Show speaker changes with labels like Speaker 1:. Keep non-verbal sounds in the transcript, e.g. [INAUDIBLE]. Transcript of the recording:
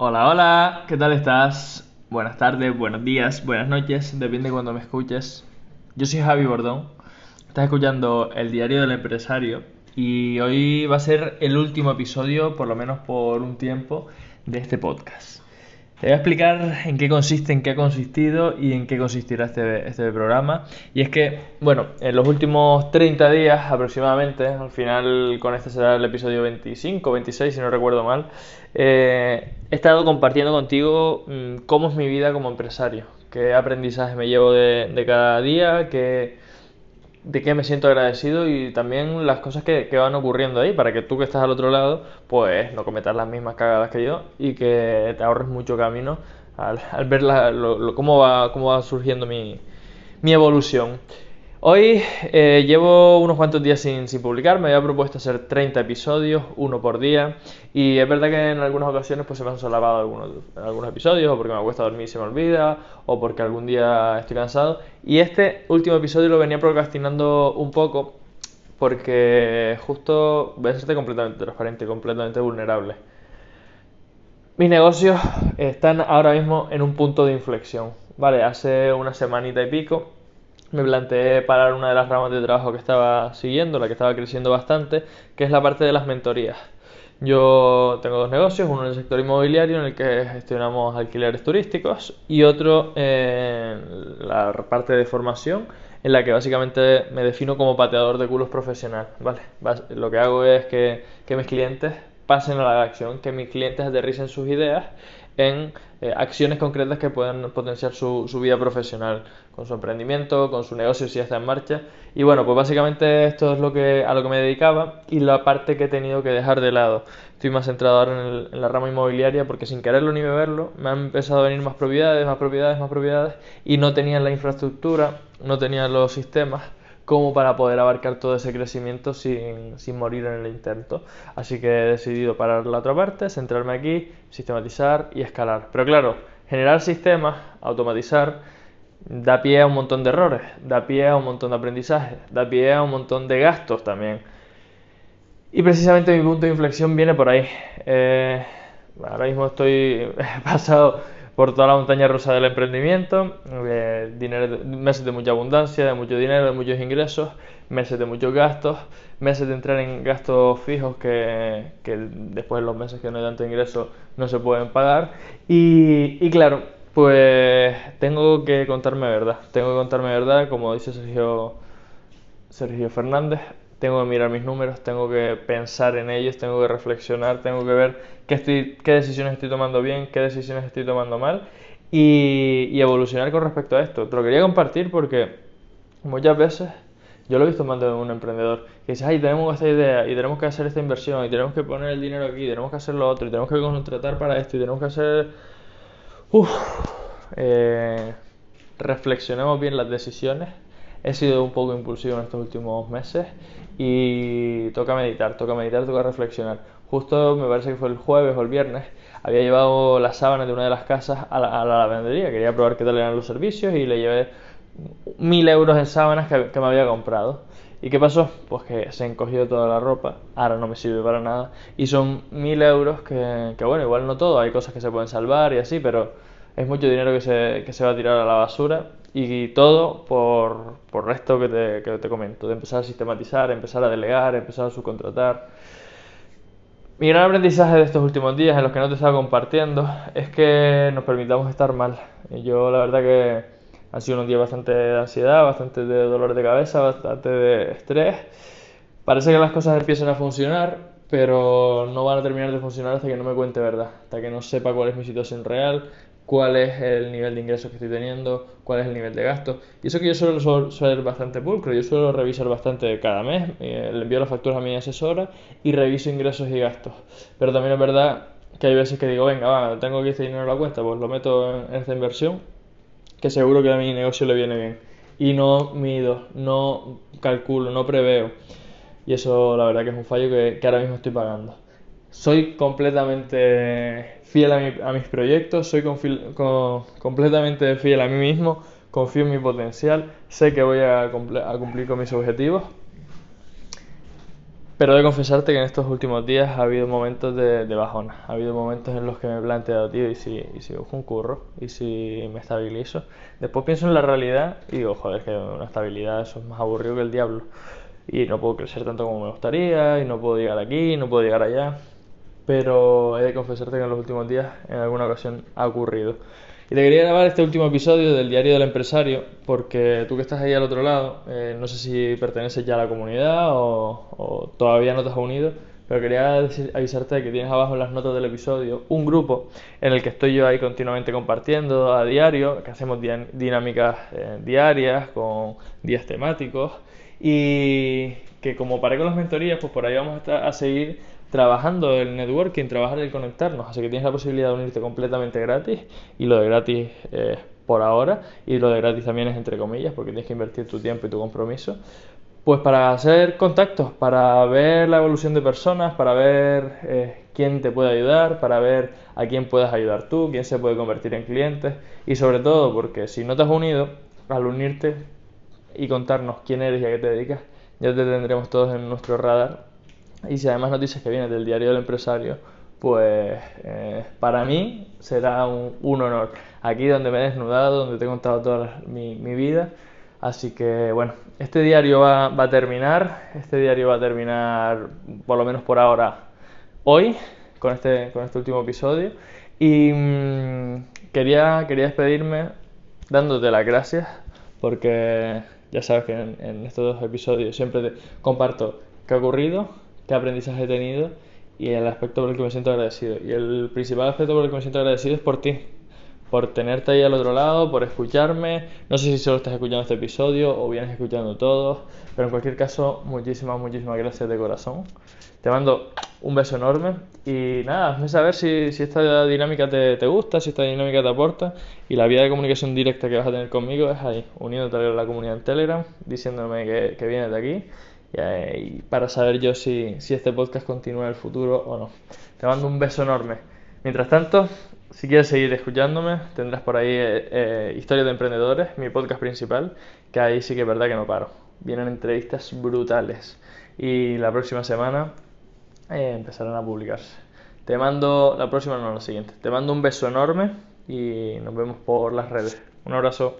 Speaker 1: Hola, hola, ¿qué tal estás? Buenas tardes, buenos días, buenas noches, depende de cuando me escuches. Yo soy Javi Bordón, estás escuchando El Diario del Empresario y hoy va a ser el último episodio, por lo menos por un tiempo, de este podcast. Te voy a explicar en qué consiste, en qué ha consistido y en qué consistirá este, este programa. Y es que, bueno, en los últimos 30 días aproximadamente, al final con este será el episodio 25, 26 si no recuerdo mal, eh, he estado compartiendo contigo mm, cómo es mi vida como empresario, qué aprendizaje me llevo de, de cada día, qué de qué me siento agradecido y también las cosas que, van ocurriendo ahí para que tú que estás al otro lado pues no cometas las mismas cagadas que yo y que te ahorres mucho camino al, ver cómo, va, cómo va surgiendo mi, mi evolución. Hoy eh, llevo unos cuantos días sin, publicar, me había propuesto hacer 30 episodios, uno por día, y es verdad que en algunas ocasiones pues se me han solapado algunos, algunos episodios, o porque me cuesta dormir y se me olvida, o porque algún día estoy cansado, y este último episodio lo venía procrastinando un poco, porque justo voy a serte completamente transparente, completamente vulnerable. Mis negocios están ahora mismo en un punto de inflexión, ¿vale? Hace una semanita y pico me planteé parar una de las ramas de trabajo que estaba siguiendo, la que estaba creciendo bastante, que es la parte de las mentorías. Yo tengo dos negocios, uno en el sector inmobiliario en el que gestionamos alquileres turísticos y otro en la parte de formación en la que básicamente me defino como pateador de culos profesional. ¿vale? Lo que hago es que, que mis clientes pasen a la acción, que mis clientes aterricen sus ideas en eh, acciones concretas que puedan potenciar su, su, vida profesional, con su emprendimiento, con su negocio si está en marcha. Y bueno, pues básicamente esto es lo que, a lo que me dedicaba y la parte que he tenido que dejar de lado. Estoy más centrado ahora en, en la rama inmobiliaria porque sin quererlo ni beberlo me han empezado a venir más propiedades, más propiedades, más propiedades y no tenía la infraestructura, no tenía los sistemas como para poder abarcar todo ese crecimiento sin, sin, morir en el intento. Así que he decidido parar la otra parte, centrarme aquí, sistematizar y escalar. Pero claro, generar sistemas, automatizar, da pie a un montón de errores, da pie a un montón de aprendizaje, da pie a un montón de gastos también. Y precisamente mi punto de inflexión viene por ahí. Eh, ahora mismo estoy [LAUGHS] pasado por toda la montaña rusa del emprendimiento, eh, meses de mucha abundancia, de mucho dinero, de muchos ingresos, meses de muchos gastos, meses de entrar en gastos fijos que, que después de los meses que no hay tanto ingreso no se pueden pagar. Y, y claro, pues tengo que contarme verdad, tengo que contarme verdad, como dice Sergio, Sergio Fernández, tengo que mirar mis números, tengo que pensar en ellos, tengo que reflexionar, tengo que ver qué, estoy, qué decisiones estoy tomando bien, qué decisiones estoy tomando mal y, evolucionar con respecto a esto. Te lo quería compartir porque muchas veces yo lo he visto más de un emprendedor que dice, ay, tenemos esta idea y tenemos que hacer esta inversión y tenemos que poner el dinero aquí, tenemos que hacer lo otro y tenemos que contratar para esto y tenemos que hacer... Uf, eh, reflexionemos bien las decisiones he sido un poco impulsivo en estos últimos meses y toca meditar, toca meditar, toca reflexionar. Justo me parece que fue el jueves o el viernes, había llevado las sábanas de una de las casas a la, lavandería, quería probar qué tal eran los servicios y le llevé mil euros en sábanas que, me había comprado. ¿Y qué pasó? Pues que se encogió toda la ropa, ahora no me sirve para nada, y son mil euros que, que bueno, igual no todo, hay cosas que se pueden salvar y así, pero es mucho dinero que se, que se va a tirar a la basura y todo por, por esto que te, que te comento, de empezar a sistematizar, empezar a delegar, empezar a subcontratar. Mi gran aprendizaje de estos últimos días en los que no te estaba compartiendo es que nos permitamos estar mal. Y yo la verdad que han sido unos días bastante de ansiedad, bastante de dolor de cabeza, bastante de estrés. Parece que las cosas empiezan a funcionar, pero no van a terminar de funcionar hasta que no me cuente verdad, hasta que no sepa cuál es mi situación real, cuál es el nivel de ingresos que estoy teniendo, cuál es el nivel de gasto. Y eso que yo suelo ser bastante pulcro, yo suelo revisar bastante cada mes, eh, le envío las facturas a mi asesora y reviso ingresos y gastos. Pero también es verdad que hay veces que digo, venga, va, tengo que este dinero en la cuenta, pues lo meto en esta inversión, que seguro que a mi negocio le viene bien. Y no mido, no calculo, no preveo. Y eso la verdad que es un fallo que, ahora mismo estoy pagando. Soy completamente fiel a, mis proyectos, soy completamente fiel a mí mismo, confío en mi potencial, sé que voy a, cumplir con mis objetivos. Pero de confesarte que en estos últimos días ha habido momentos de, de bajona. Ha habido momentos en los que me he planteado, tío, ¿y si, y si busco un curro? ¿Y si me estabilizo? Después pienso en la realidad y digo, joder, que una estabilidad eso es más aburrido que el diablo. Y no puedo crecer tanto como me gustaría, y no puedo llegar aquí, no puedo llegar allá. Pero he de confesarte que en los últimos días en alguna ocasión ha ocurrido. Y te quería grabar este último episodio del Diario del Empresario, porque tú que estás ahí al otro lado, eh, no sé si perteneces ya a la comunidad o, o, todavía no te has unido, pero quería decir, avisarte de que tienes abajo en las notas del episodio un grupo en el que estoy yo ahí continuamente compartiendo a diario, que hacemos dinámicas eh, diarias con días temáticos y que como paré con las mentorías, pues por ahí vamos a, estar, a seguir trabajando el networking, trabajar el conectarnos. Así que tienes la posibilidad de unirte completamente gratis y lo de gratis eh, por ahora y lo de gratis también es entre comillas porque tienes que invertir tu tiempo y tu compromiso. Pues para hacer contactos, para ver la evolución de personas, para ver eh, quién te puede ayudar, para ver a quién puedes ayudar tú, quién se puede convertir en clientes y sobre todo porque si no te has unido, al unirte y contarnos quién eres y a qué te dedicas, ya te tendremos todos en nuestro radar y si además nos dices que vienes del diario del empresario, pues eh, para mí será un, honor. Aquí donde me he desnudado, donde te he contado toda mi, mi, vida. Así que bueno, este diario va, va, a terminar, este diario va a terminar por lo menos por ahora hoy, con este, con este último episodio. Y mmm, quería, quería despedirme dándote las gracias, porque ya sabes que en, estos dos episodios siempre comparto qué ha ocurrido, qué aprendizaje he tenido y el aspecto por el que me siento agradecido. Y el principal aspecto por el que me siento agradecido es por ti, por tenerte ahí al otro lado, por escucharme. No sé si solo estás escuchando este episodio o vienes escuchando todos, pero en cualquier caso, muchísimas, muchísimas gracias de corazón. Te mando un beso enorme y nada, hazme saber si, si esta dinámica te, te, gusta, si esta dinámica te aporta y la vía de comunicación directa que vas a tener conmigo es ahí, uniéndote a la comunidad en Telegram, diciéndome que, que vienes de aquí y para saber yo si, si este podcast continúa en el futuro o no. Te mando un beso enorme. Mientras tanto, si quieres seguir escuchándome, tendrás por ahí eh, eh, Historias de Emprendedores, mi podcast principal, que ahí sí que es verdad que no paro. Vienen entrevistas brutales y la próxima semana eh, empezarán a publicarse. Te mando, la próxima no, la siguiente. Te mando un beso enorme y nos vemos por las redes. Un abrazo.